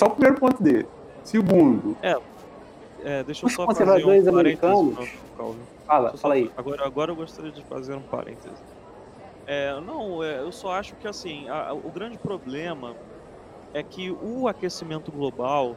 só o primeiro ponto dele. Segundo. É, é deixa eu só fazer um parênteses, americanos- Calvin. Fala, só- fala aí. Agora, agora eu gostaria de fazer um parêntese. É, não, é, eu só acho que assim, a- a- o grande problema é que o aquecimento global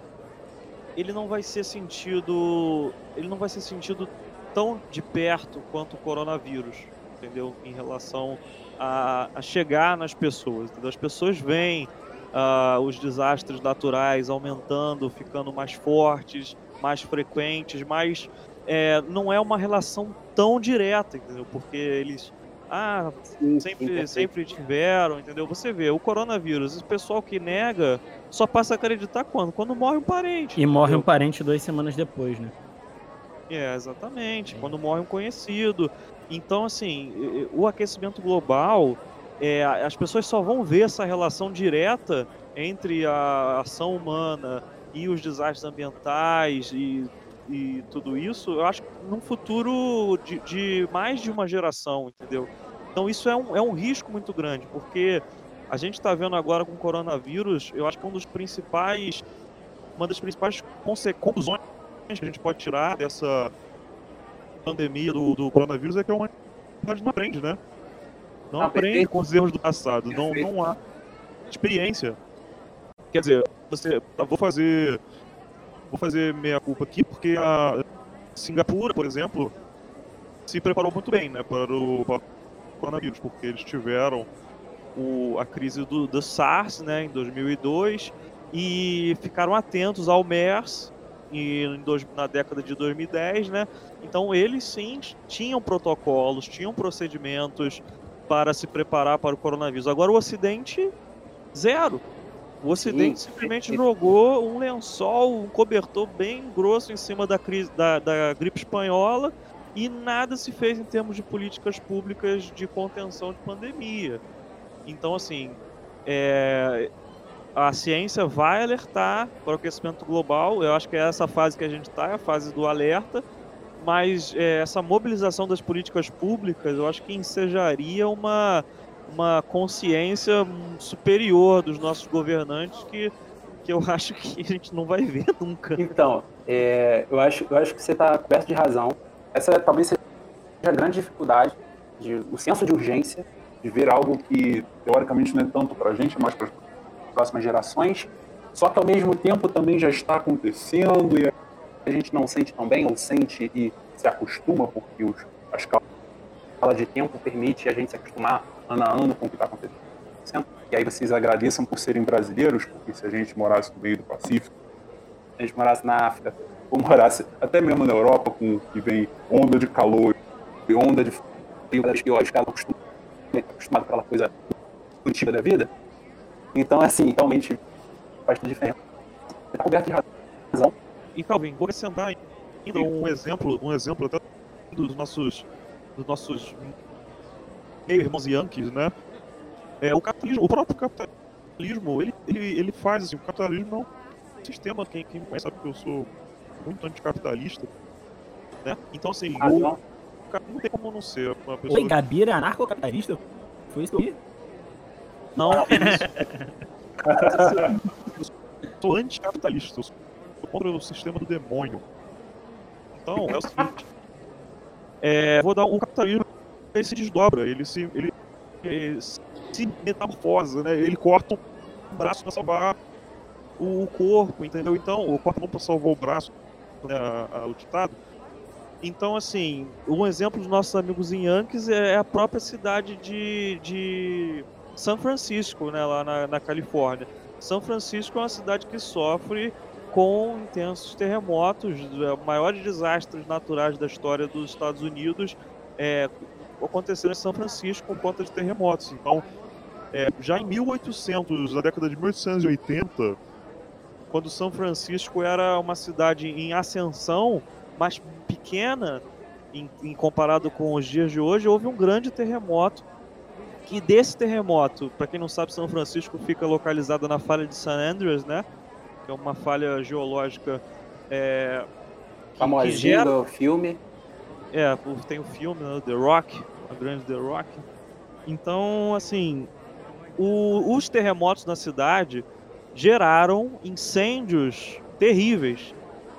ele não vai ser sentido, ele não vai ser sentido tão de perto quanto o coronavírus, entendeu? Em relação a, a chegar nas pessoas. entendeu? As pessoas veem ah, os desastres naturais aumentando, ficando mais fortes, mais frequentes, mas é, não é uma relação tão direta, entendeu? Porque eles ah, Sim, sim, sempre, sempre tiveram, entendeu? Você vê, o coronavírus, esse pessoal que nega só passa a acreditar quando? Quando morre um parente. E morre um entendeu? parente duas semanas depois, né? É, exatamente. Quando morre um conhecido. Então, assim, o aquecimento global, é, as pessoas só vão ver essa relação direta entre a ação humana e os desastres ambientais e, e tudo isso, eu acho que num futuro de, de mais de uma geração, entendeu? Então, isso é um, é um risco muito grande, porque a gente está vendo agora com o coronavírus, eu acho que um dos principais, uma das principais conclusões que a gente pode tirar dessa pandemia do, do coronavírus é que a humanidade não aprende, né? Não Ah, aprende com os erros do passado. Não, não há experiência. Quer dizer, você. tá, Vou fazer. Vou fazer meia culpa aqui, porque a Singapura, por exemplo, se preparou muito bem, né, para o, para o coronavírus, porque eles tiveram o, a crise do, do SARS, né, em 2002, e ficaram atentos ao MERS e em dois- na década de 2010, né? Então eles sim tinham protocolos, tinham procedimentos para se preparar para o coronavírus. Agora o Ocidente zero. O Ocidente Sim. simplesmente jogou um lençol, um cobertor bem grosso em cima da, crise, da, da gripe espanhola e nada se fez em termos de políticas públicas de contenção de pandemia. Então, assim, é, a ciência vai alertar para o aquecimento global. Eu acho que é essa fase que a gente está, é a fase do alerta. Mas é, essa mobilização das políticas públicas, eu acho que ensejaria uma, uma consciência superior dos nossos governantes que, que eu acho que a gente não vai ver nunca. Então, é, eu, acho, eu acho que você está coberto de razão. Essa talvez seja a grande dificuldade, de, o senso de urgência, de ver algo que teoricamente não é tanto para a gente, mas para as próximas gerações, só que ao mesmo tempo também já está acontecendo e a gente não sente tão bem, ou sente e se acostuma, porque os, a escala de tempo permite a gente se acostumar ano a ano com o que está acontecendo. E aí vocês agradeçam por serem brasileiros, porque se a gente morasse no meio do Pacífico, se a gente morasse na África, ou morasse até mesmo na Europa, com que vem onda de calor e onda de frio, das piores, cara acostumado, acostumado com aquela coisa antiga da vida. Então, assim, realmente faz toda a diferença. Está coberto de razão. E Calvin, vou acrescentar ainda um exemplo, um exemplo até dos nossos, dos nossos meio irmãos Yankees, né? É, o capitalismo, o próprio capitalismo, ele, ele, ele faz assim, o capitalismo é um sistema, quem, quem conhece sabe que eu sou muito anticapitalista, né? Então assim, o, Razão. não tem como não ser uma pessoa Oi, Gabira é anarcocapitalista? Foi isso que eu vi? Não, que isso. eu sou anticapitalista, eu sou contra o sistema do demônio. Então, é o seguinte. É, vou dar um capitalismo, ele se desdobra, ele se. ele, ele se metamorfosa, né? Ele corta um braço para salvar o corpo, entendeu? Então, o corpo não para salvar o braço, né? a- a- o ditado. Então, assim, um exemplo dos nossos amigos em Yankees é a própria cidade de, de São Francisco, né, lá na, na Califórnia. São Francisco é uma cidade que sofre com intensos terremotos, é, maiores desastres naturais da história dos Estados Unidos é, aconteceram em São Francisco por conta de terremotos. Então, é, já em 1800, na década de 1880, quando São Francisco era uma cidade em ascensão, mas pequena em, em comparado com os dias de hoje, houve um grande terremoto. Que desse terremoto, para quem não sabe, São Francisco fica localizada na falha de San Andreas, né? Que é uma falha geológica é, Famosinho gera- do filme. é, tem o filme, né, The Rock, a grande The Rock. Então, assim, o- os terremotos na cidade geraram incêndios terríveis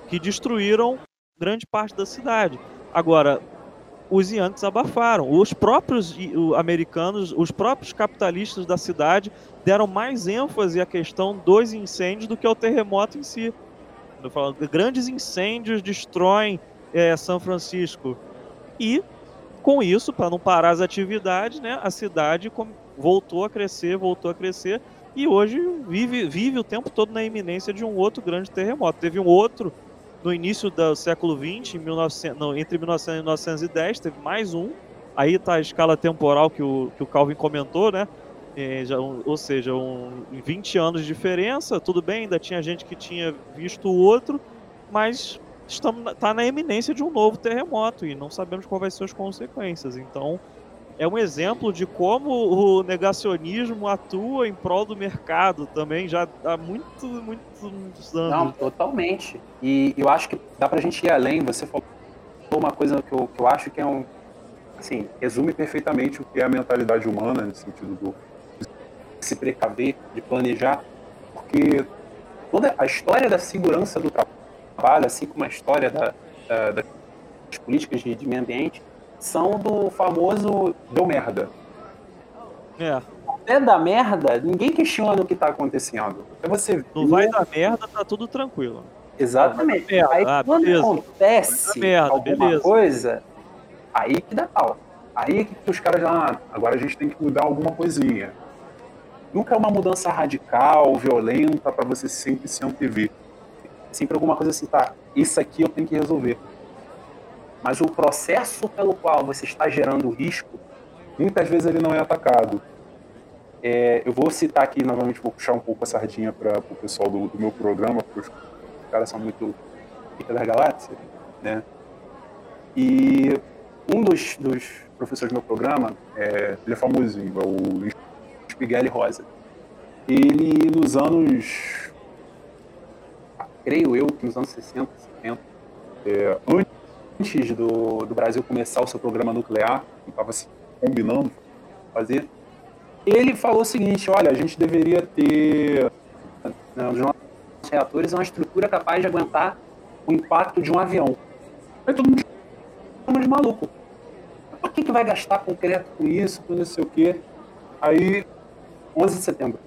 que destruíram grande parte da cidade. Agora, os Yankees abafaram. Os próprios americanos, os próprios capitalistas da cidade deram mais ênfase à questão dos incêndios do que ao terremoto em si. Falo, grandes incêndios destroem é, São Francisco. E, com isso, para não parar as atividades, né, a cidade voltou a crescer, voltou a crescer, e hoje vive, vive o tempo todo na iminência de um outro grande terremoto. Teve um outro no início do século XX, 1900, não, entre 1900 e 1910, teve mais um. Aí está a escala temporal que o, que o Calvin comentou, né? É, já, ou seja, um, 20 anos de diferença, tudo bem, ainda tinha gente que tinha visto o outro, mas está na eminência de um novo terremoto e não sabemos quais vão ser as consequências. Então, é um exemplo de como o negacionismo atua em prol do mercado também já há muito, muitos anos. Não, totalmente. E eu acho que dá pra gente ir além. Você falou uma coisa que eu, que eu acho que é um. Assim, resume perfeitamente o que é a mentalidade humana, no sentido do se precaver, de planejar, porque toda a história da segurança do trabalho, assim como a história da, da, das políticas de, de meio ambiente, são do famoso deu merda. É. Até da merda, ninguém questiona o que está acontecendo. Até você Não vai dar merda, tá tudo tranquilo. Exatamente. Aí ah, quando beleza. acontece merda, alguma beleza. coisa, aí que dá pau. Aí que os caras já, ah, agora a gente tem que mudar alguma coisinha. Nunca é uma mudança radical, violenta, para você sempre se antever. Sempre alguma coisa assim, tá, isso aqui eu tenho que resolver mas o processo pelo qual você está gerando risco, muitas vezes ele não é atacado. É, eu vou citar aqui, novamente, vou puxar um pouco a sardinha para o pessoal do, do, meu programa, porque os caras são muito pica da galáxia, né? E um dos, dos professores do meu programa, é, ele é famosinho, é o Spighelli Rosa. Ele, nos anos, creio eu, que nos anos 60, 70, é, antes do, do Brasil começar o seu programa nuclear, que estava se combinando fazer, ele falou o seguinte: olha, a gente deveria ter né, nos nossos reatores uma estrutura capaz de aguentar o impacto de um avião. Aí todo mundo chama de maluco. Por que, que vai gastar concreto com isso, com não sei o quê? Aí, 11 de setembro.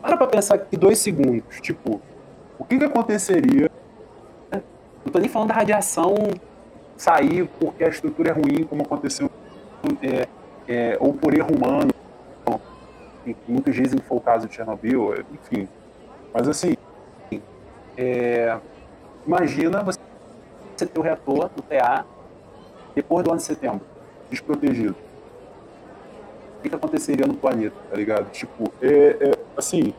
Para para pensar aqui dois segundos. Tipo, o que, que aconteceria não estou nem falando da radiação sair porque a estrutura é ruim, como aconteceu, é, é, ou por erro humano. Muitos dizem que foi o caso de Chernobyl, enfim. Mas assim, é, imagina você ter o reator do TA depois do ano de setembro, desprotegido. Que, que aconteceria no planeta, tá ligado? Tipo, é, é, assim,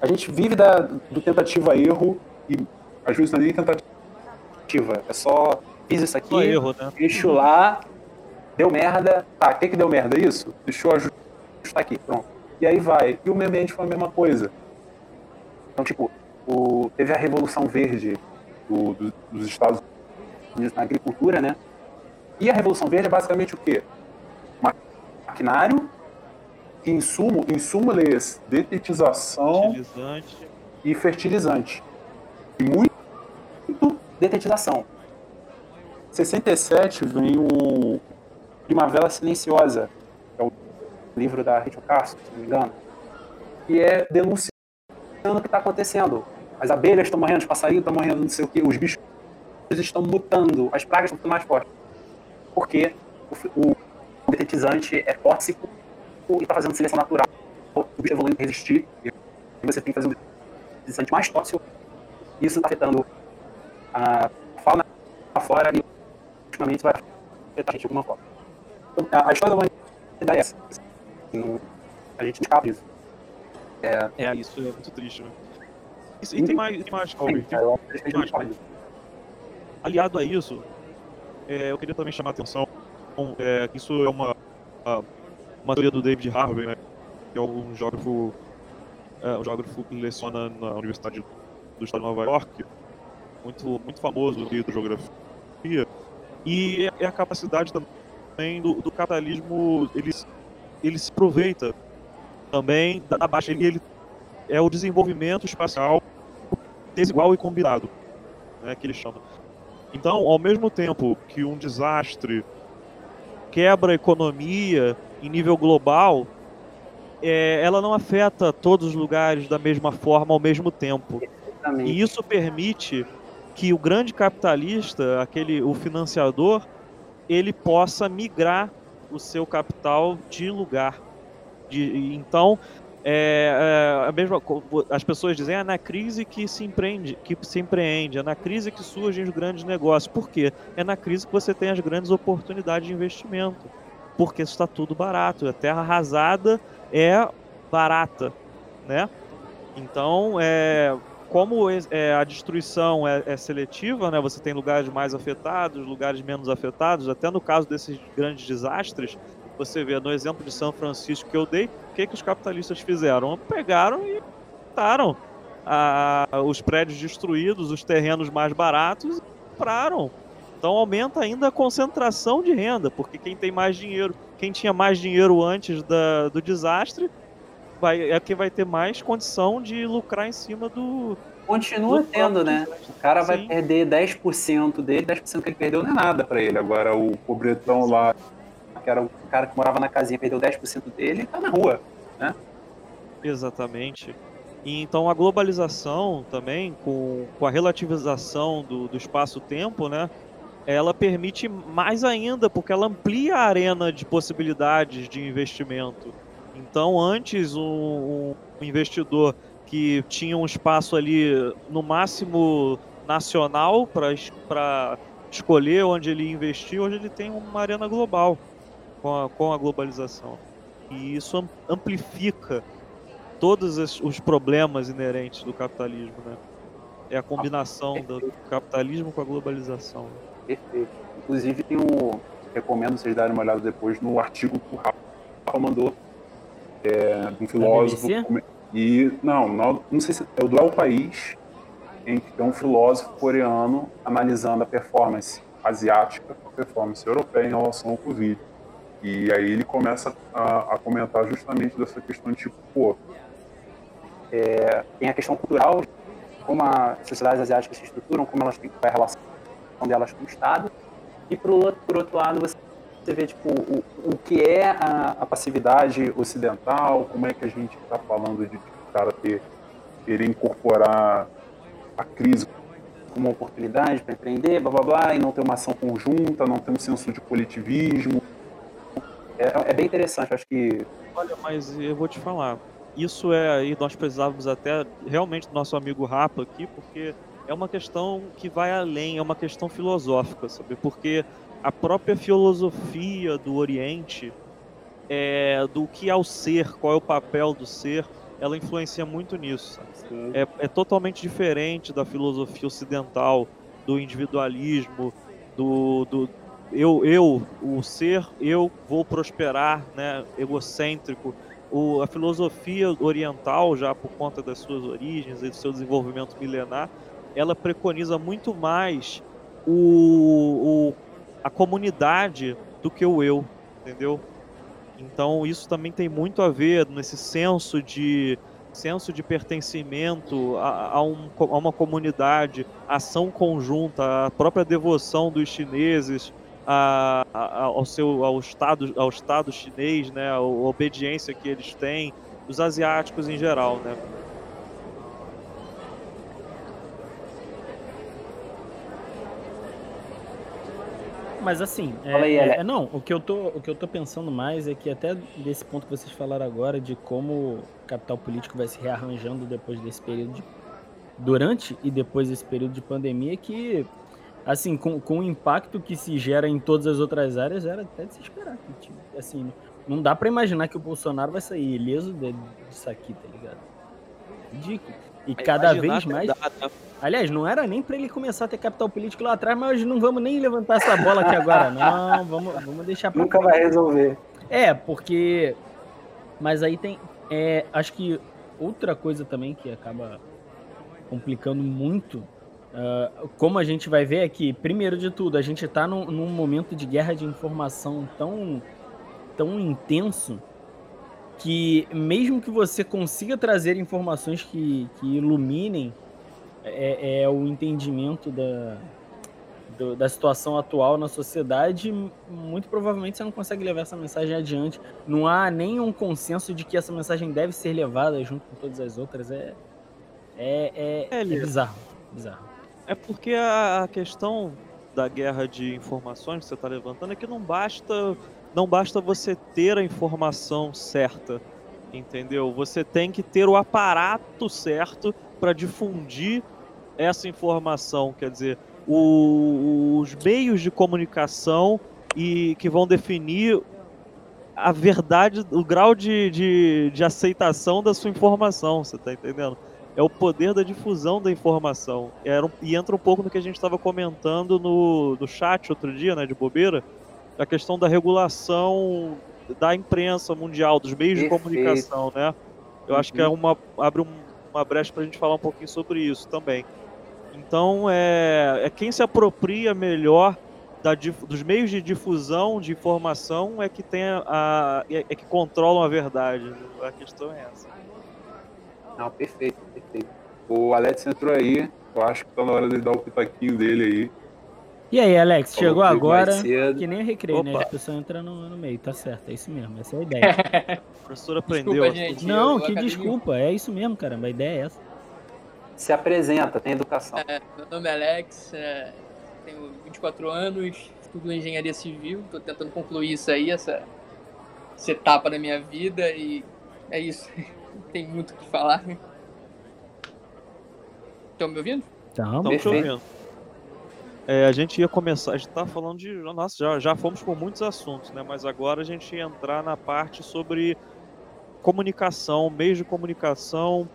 a gente vive da, do tentativa-erro e às vezes não é nem tentativa é só fiz isso aqui, erro, né? deixo lá, deu merda. Tá, o que, que deu merda? Isso? Deixa eu ajustar aqui, pronto. E aí vai. E o meio ambiente foi a mesma coisa. Então, tipo, o, teve a Revolução Verde do, do, dos Estados Unidos na agricultura, né? E a Revolução Verde é basicamente o quê? Maquinário, insumo, insumo lês, detetização e fertilizante. E muito detetização. 67 vem o Primavera Silenciosa, que é o livro da Rachel Carson, se não me engano, que é denunciando o que está acontecendo. As abelhas estão morrendo, os passarinhos estão morrendo, não sei o que, os bichos estão mutando, as pragas estão mais fortes. Porque o, o detetizante é tóxico e está fazendo seleção natural. O bicho evoluindo para resistir, e você tem que fazer um detetizante mais tóxico. Isso está afetando a fauna fora e ultimamente vai afetar a gente de alguma forma. Então, a história da humanidade é essa. Assim, a gente não escapa disso. É, é, isso é muito triste, né? Isso, e tem mais, tem mais, Calvin, tem, tem mais, Aliado a isso, é, eu queria também chamar a atenção é, que isso é uma, uma teoria do David Harvey, né? Que é um geógrafo, é, um geógrafo que leciona na Universidade do Estado de Nova York, muito, muito famoso de hidrografia, e é, é a capacidade também do, do capitalismo, ele, ele se aproveita também da baixa ele, ele é o desenvolvimento espacial desigual e combinado, né, que ele chama. Então, ao mesmo tempo que um desastre quebra a economia em nível global, é, ela não afeta todos os lugares da mesma forma ao mesmo tempo. Exatamente. E isso permite que o grande capitalista, aquele o financiador, ele possa migrar o seu capital de lugar. De, então, é, é, a mesma, as pessoas dizem é na crise que se empreende, que se empreende, é na crise que surgem os grandes negócios. Por quê? É na crise que você tem as grandes oportunidades de investimento. Porque está tudo barato. A terra arrasada é barata, né? Então, é, como é, a destruição é, é, seletiva, né? Você tem lugares mais afetados, lugares menos afetados. Até no caso desses grandes desastres, você vê no exemplo de São Francisco que eu dei, o que, que os capitalistas fizeram? Pegaram e botaram os prédios destruídos, os terrenos mais baratos e compraram. Então aumenta ainda a concentração de renda, porque quem tem mais dinheiro, quem tinha mais dinheiro antes da, do desastre, vai, é quem vai ter mais condição de lucrar em cima do. Continua do tendo, né? O cara vai Sim. perder 10% dele, 10% que ele perdeu não é nada pra ele. Agora o pobretão lá, Que era o cara que morava na casinha, perdeu 10% dele e tá na rua. Exatamente. E então a globalização também, com, com a relativização do, do espaço-tempo, né? Ela permite mais ainda, porque ela amplia a arena de possibilidades de investimento. Então, antes, um, um investidor que tinha um espaço ali, no máximo nacional, para escolher onde ele investir, hoje ele tem uma arena global com a, com a globalização. E isso am- amplifica todos os problemas inerentes do capitalismo, né? É a combinação do capitalismo com a globalização. Perfeito. Inclusive tem um. Recomendo vocês darem uma olhada depois no artigo que o Rafa mandou. É, de um filósofo. E. Não, não, não sei se é o do El País, em que tem um filósofo coreano analisando a performance asiática com a performance europeia em relação ao Covid. E aí ele começa a, a comentar justamente dessa questão de tipo, pô, é, tem a questão cultural, como as sociedades asiáticas se estruturam, como elas têm é a relação delas com o Estado. E por outro, por outro lado, você, você vê tipo, o, o que é a, a passividade ocidental, como é que a gente está falando de o cara ter, querer incorporar a crise como uma oportunidade para empreender, blá blá blá, e não ter uma ação conjunta, não ter um senso de coletivismo. É, é bem interessante, acho que Olha, mas eu vou te falar. Isso é aí nós precisávamos até realmente do nosso amigo Rapa aqui, porque é uma questão que vai além, é uma questão filosófica, sabe? Porque a própria filosofia do Oriente é do que é o ser, qual é o papel do ser, ela influencia muito nisso. é, é totalmente diferente da filosofia ocidental, do individualismo, do, do eu, eu, o ser, eu vou prosperar, né, egocêntrico. O, a filosofia oriental, já por conta das suas origens e do seu desenvolvimento milenar, ela preconiza muito mais o, o, a comunidade do que o eu, entendeu? Então isso também tem muito a ver nesse senso de senso de pertencimento a, a, um, a uma comunidade, ação conjunta, a própria devoção dos chineses a, a, ao seu ao estado ao estado chinês, né, a obediência que eles têm, os asiáticos em geral, né? Mas assim, é, aí, é- é- não, o que, eu tô, o que eu tô pensando mais é que até desse ponto que vocês falaram agora, de como o capital político vai se rearranjando depois desse período de, durante e depois desse período de pandemia, que assim, com, com o impacto que se gera em todas as outras áreas, era até de se esperar. que, tipo, assim, não dá pra imaginar que o Bolsonaro vai sair ileso de- disso aqui, tá ligado? Ridículo. E cada vez mais. dá, né? Aliás, não era nem pra ele começar a ter capital político lá atrás, mas não vamos nem levantar essa bola aqui agora, não. Vamos, vamos deixar pra nunca vai resolver. É, porque. Mas aí tem. É, acho que outra coisa também que acaba complicando muito. Ah, como a gente vai ver aqui, primeiro de tudo, a gente tá num, num momento de guerra de informação tão, tão intenso que mesmo que você consiga trazer informações que, que iluminem é, é o entendimento da, do, da situação atual na sociedade, muito provavelmente você não consegue levar essa mensagem adiante. Não há nenhum consenso de que essa mensagem deve ser levada junto com todas as outras. É, é, é, é, é bizarro, bizarro. É porque a questão da guerra de informações que você está levantando é que não basta, não basta você ter a informação certa, entendeu? Você tem que ter o aparato certo para difundir essa informação. Quer dizer, o, os meios de comunicação e que vão definir a verdade, o grau de, de, de aceitação da sua informação, você está entendendo? É o poder da difusão da informação. Era e entra um pouco no que a gente estava comentando no, no chat outro dia, né, de bobeira, a questão da regulação da imprensa mundial, dos meios Perfeito. de comunicação, né? Eu uhum. acho que é uhum. uma, abre um, uma brecha para a gente falar um pouquinho sobre isso também. Então, é, é quem se apropria melhor da, dos meios de difusão de informação é que tem a, a é, é, que controlam a verdade. A questão é essa. Não, perfeito, perfeito. O Alex entrou aí, eu acho que tá na hora de dar o pitaquinho dele aí. E aí, Alex, chegou agora, que nem recreio, né? Opa. né? A pessoa entra no, no, meio, tá certo, é isso mesmo, essa é a ideia. a professora aprendeu. Desculpa, gente, Não, que desculpa, é isso mesmo, caramba, a ideia é essa se apresenta, tem educação. É, meu nome é Alex, é, tenho 24 anos, estudo engenharia civil, estou tentando concluir isso aí, essa, essa etapa da minha vida e é isso. tem muito o que falar. Estão me ouvindo? Estamos te ouvindo. É, a gente ia começar, a gente tá falando de. Nossa, já, já fomos por muitos assuntos, né? Mas agora a gente ia entrar na parte sobre comunicação, meios de comunicação,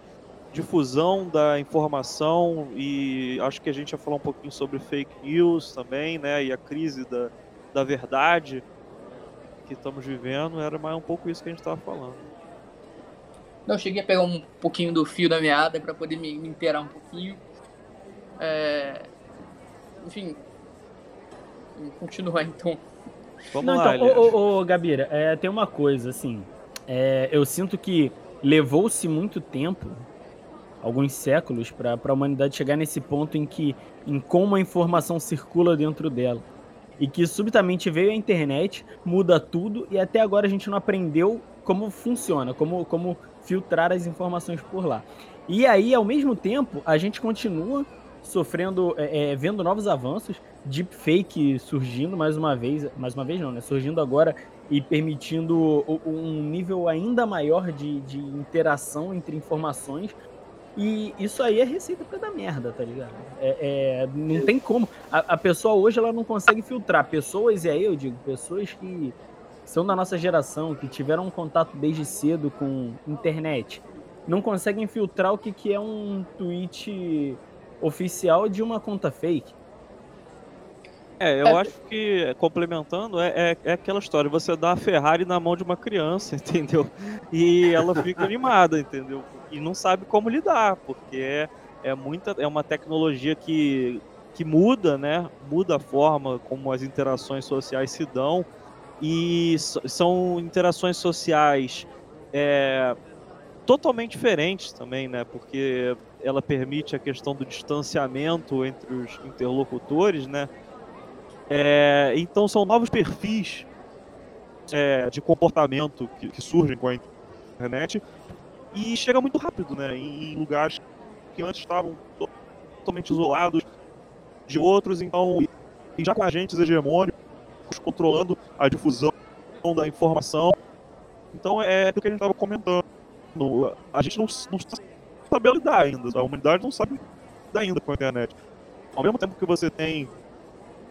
difusão da informação e acho que a gente ia falar um pouquinho sobre fake news também, né? E a crise da, da verdade que estamos vivendo, era mais um pouco isso que a gente estava falando. Não, cheguei a pegar um pouquinho do fio da meada para poder me, me inteirar um pouquinho. É... Enfim, continuar então. Vamos Não, lá, então, ô, ô, ô, Gabira, é, tem uma coisa, assim, é, eu sinto que levou-se muito tempo alguns séculos para a humanidade chegar nesse ponto em que em como a informação circula dentro dela. E que subitamente veio a internet, muda tudo e até agora a gente não aprendeu como funciona, como, como filtrar as informações por lá. E aí, ao mesmo tempo, a gente continua sofrendo, é, é, vendo novos avanços, deepfake surgindo mais uma vez, mais uma vez não, né? Surgindo agora e permitindo um nível ainda maior de, de interação entre informações, e isso aí é receita pra dar merda, tá ligado? É, é não tem como. A, a, pessoa hoje ela não consegue filtrar. Pessoas, e aí eu digo, pessoas que são da nossa geração, que tiveram um contato desde cedo com internet, não conseguem filtrar o que, que é um tweet oficial de uma conta fake. É, eu é. acho que, complementando, é, é, é, aquela história, você dá a Ferrari na mão de uma criança, entendeu? E ela fica animada, entendeu? e não sabe como lidar, porque é, é, muita, é uma tecnologia que, que muda, né? Muda a forma como as interações sociais se dão e são interações sociais é, totalmente diferentes também, né? Porque ela permite a questão do distanciamento entre os interlocutores, né? É, então são novos perfis é, de comportamento que, que surgem com a internet e chega muito rápido, né? Em lugares que antes estavam totalmente isolados de outros, então, e já com agentes hegemônicos controlando a difusão da informação. Então é o que a gente estava comentando. A gente não, não sabe lidar ainda, a humanidade não sabe lidar ainda com a internet. Ao mesmo tempo que você tem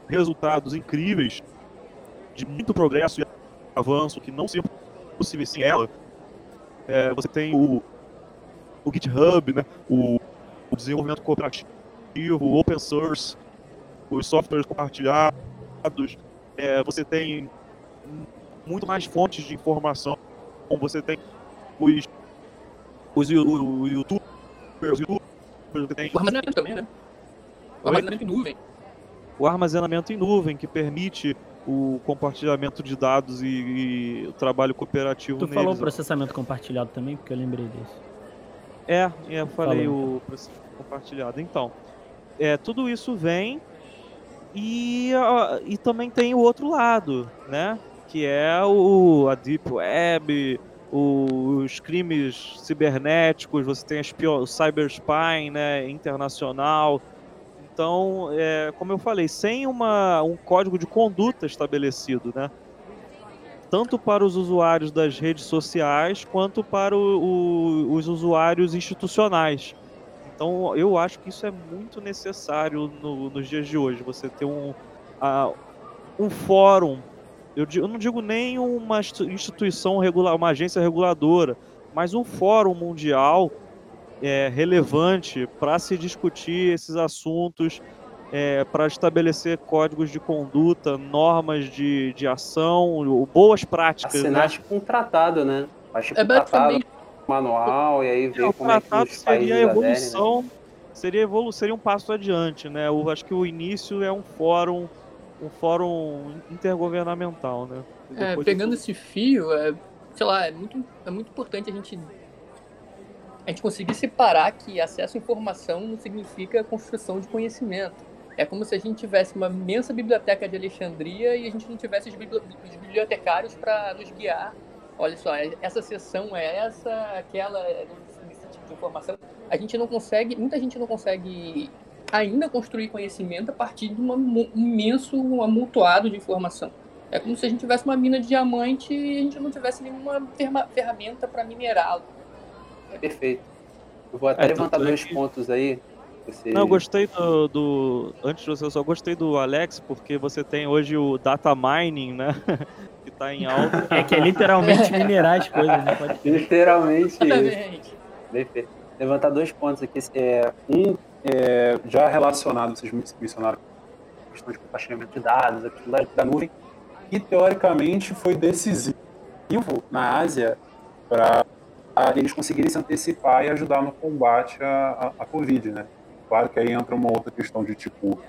resultados incríveis de muito progresso e avanço que não seriam possíveis sem ela, é, você tem o, o GitHub, né? o, o desenvolvimento cooperativo, o open source, os softwares compartilhados, é, você tem muito mais fontes de informação, como você tem os, os, os, os YouTubers, os YouTubers, tem... O armazenamento também, né? O armazenamento em nuvem. o armazenamento em nuvem, que permite o compartilhamento de dados e, e o trabalho cooperativo Tu neles. falou processamento compartilhado também, porque eu lembrei disso. É, é, eu falei Falou. o processamento compartilhado. Então, é, tudo isso vem e, e também tem o outro lado, né? Que é o, a Deep Web, os crimes cibernéticos, você tem o cyberspying né, internacional. Então, é, como eu falei, sem uma, um código de conduta estabelecido, né? Tanto para os usuários das redes sociais quanto para o- o- os usuários institucionais. Então, eu acho que isso é muito necessário no- nos dias de hoje. Você ter um, um fórum. Eu, eu não digo nem uma institu- instituição regular, uma agência reguladora, mas um fórum mundial é, relevante para se discutir esses assuntos, para estabelecer códigos de conduta, normas de, de ação, boas práticas. né? Assinar tipo um tratado, né? Faz tipo É um tratado, basicamente manual, e aí É, ver o como é que tratado os seria a né? evolução, seria, evolu seria um passo adiante, né? Eu acho que o início é um fórum, um fórum intergovernamental, né? É, pegando de esse fio, é, sei lá, é muito, é muito importante a gente, a gente conseguir separar que acesso à informação não significa construção de conhecimento. É como se a gente tivesse uma imensa biblioteca de Alexandria e a gente não tivesse os, bibli- os bibliotecários para nos guiar. Olha só, essa sessão é essa, aquela, é nesse tipo de informação. A gente não consegue, muita gente não consegue ainda construir conhecimento a partir de uma- um imenso amontoado de informação. É como se a gente tivesse uma mina de diamante e a gente não tivesse nenhuma ferramenta para minerá-lo. Perfeito. Eu vou até É, levantar é dois que- pontos aí. Você... Não, eu gostei do, do- Antes de você, eu só gostei do Alex, porque você tem hoje o data mining, né? tá em alta. É que é literalmente minerar as coisas, né? Pode. Literalmente. Exatamente. Perfeito. Levantar dois pontos aqui. É, um, É, já relacionado, vocês mencionaram a questão de compartilhamento de dados, a questão da, da nuvem, que teoricamente foi decisivo na Ásia para eles conseguirem se antecipar e ajudar no combate à, à, à Covid, né? Claro que aí entra uma outra questão de tipo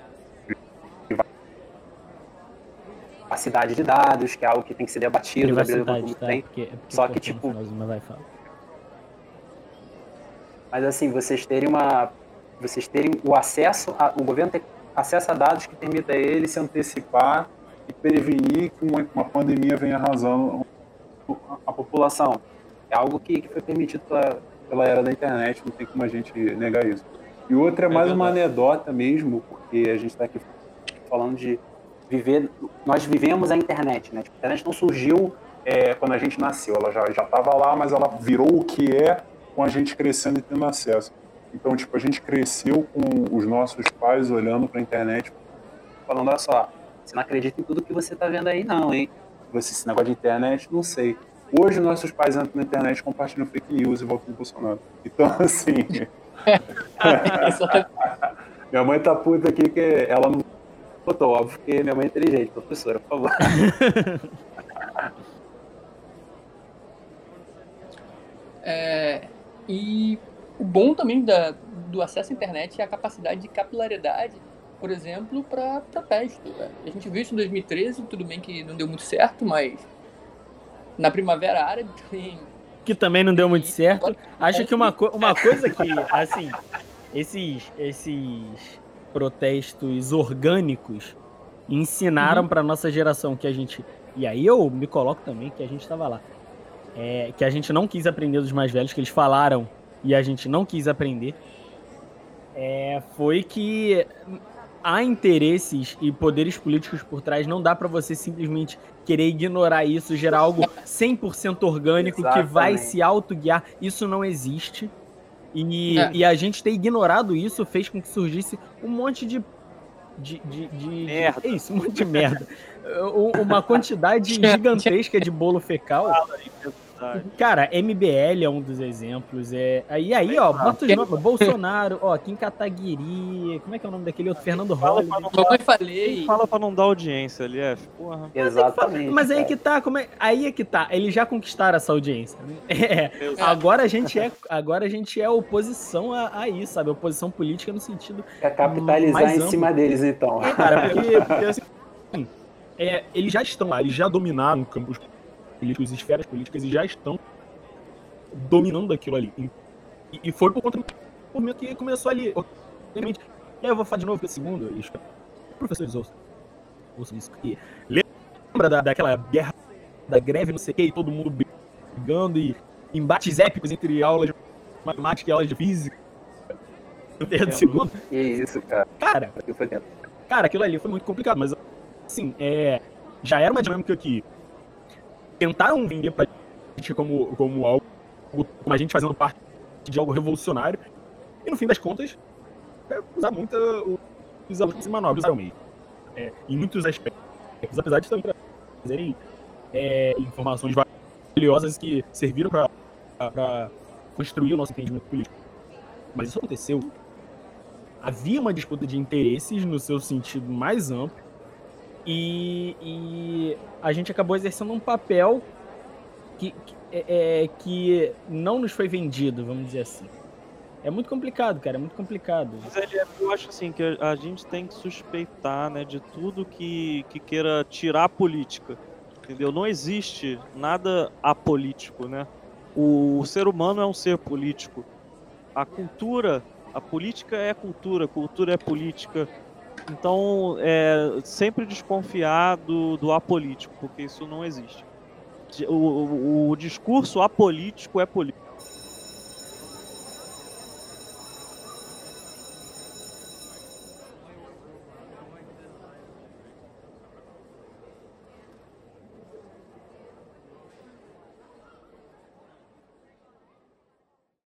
capacidade de dados, que é algo que tem que ser debatido, Privacidade, tá? bem. Porque, é porque Só que, tipo, mas vai falar. Mas assim, vocês terem uma. Vocês terem o acesso. A, o governo ter acesso a dados que permita a ele se antecipar e prevenir que uma, uma pandemia venha arrasando a, a população. É algo que, que foi permitido pela, pela era da internet, não tem como a gente negar isso. E outra é mais uma anedota mesmo, porque a gente está aqui falando de viver. Nós vivemos a internet, né? Tipo, a internet não surgiu é, quando a gente nasceu, ela já já estava lá, mas ela virou o que é com a gente crescendo e tendo acesso. Então, tipo, a gente cresceu com os nossos pais olhando para a internet, falando, olha só, você não acredita em tudo que você tá vendo aí não, hein? você esse negócio de internet, não sei. Hoje nossos pais entram na internet, compartilham fake news e votam no Bolsonaro. Então, assim, minha mãe tá puta aqui que ela não Botou, óbvio que minha mãe é inteligente, professora, por favor. É, e o bom também da, do acesso à internet é a capacidade de capilaridade, por exemplo, para protesto. né? A gente viu isso em 2013, tudo bem que não deu muito certo, mas na Primavera Árabe também. Que também não deu muito certo. Acho que uma, co- uma coisa que, assim, esses, esses protestos orgânicos ensinaram Uhum. pra nossa geração que a gente. E aí eu me coloco também que a gente estava lá. É, que a gente não quis aprender dos mais velhos, que eles falaram e a gente não quis aprender. É, foi que há interesses e poderes políticos por trás, não dá pra você simplesmente querer ignorar isso, gerar algo 100% orgânico que vai se autoguiar. Isso não existe. E, É. e a gente ter ignorado isso fez com que surgisse um monte de. De, de, de- de- Merda. é isso, um monte de merda. Uma quantidade gigantesca de bolo fecal verdade. Cara, MBL é um dos exemplos. É... Aí, aí, ó, bota os nomes. Bolsonaro, ó, Kim Kataguiri, como é que é o nome daquele outro? Fernando Holliday. não Como eu Quem falei, fala pra não dar audiência, LF? Porra. Exatamente. Mas aí é que tá, como é... aí é que tá. Eles já conquistaram essa audiência. né? É, agora a gente é, agora a gente é oposição a, a isso, sabe? Oposição política no sentido Quer capitalizar mais em amplo. cima deles, então. É, cara, porque, porque, assim, é, eles já estão lá, eles já dominaram campos políticos, esferas políticas e já estão dominando aquilo ali. E, e foi por conta do movimento que começou ali. Obviamente, e aí eu vou falar de novo que segundo, e professores ouçam, ouçam isso, lembra da, daquela guerra, da greve, não sei o que, e todo mundo brigando e embates épicos entre aulas de matemática e aulas de física. No terceiro segundo. Que isso, cara. Cara. Cara, aquilo ali foi muito complicado, mas assim, é, já era uma dinâmica que tentaram vender pra gente como, como algo, como a gente fazendo parte de algo revolucionário, e no fim das contas, é usar muito os alunos de manobra, usaram. É, em muitos aspectos, apesar de também trazerem é, informações valiosas que serviram para construir o nosso entendimento político. Mas isso aconteceu havia uma disputa de interesses no seu sentido mais amplo e, e a gente acabou exercendo um papel que, que, é, é, que não nos foi vendido, vamos dizer assim. É muito complicado, cara, é muito complicado. Mas LF, eu acho assim que a gente tem que suspeitar, né, de tudo que, que queira tirar a política. Entendeu? Não existe nada apolítico, né? O, ser humano é um ser político. A cultura, a política é cultura, cultura é política. Então, é sempre desconfiar do, do apolítico, porque isso não existe. O, o, o discurso apolítico é político.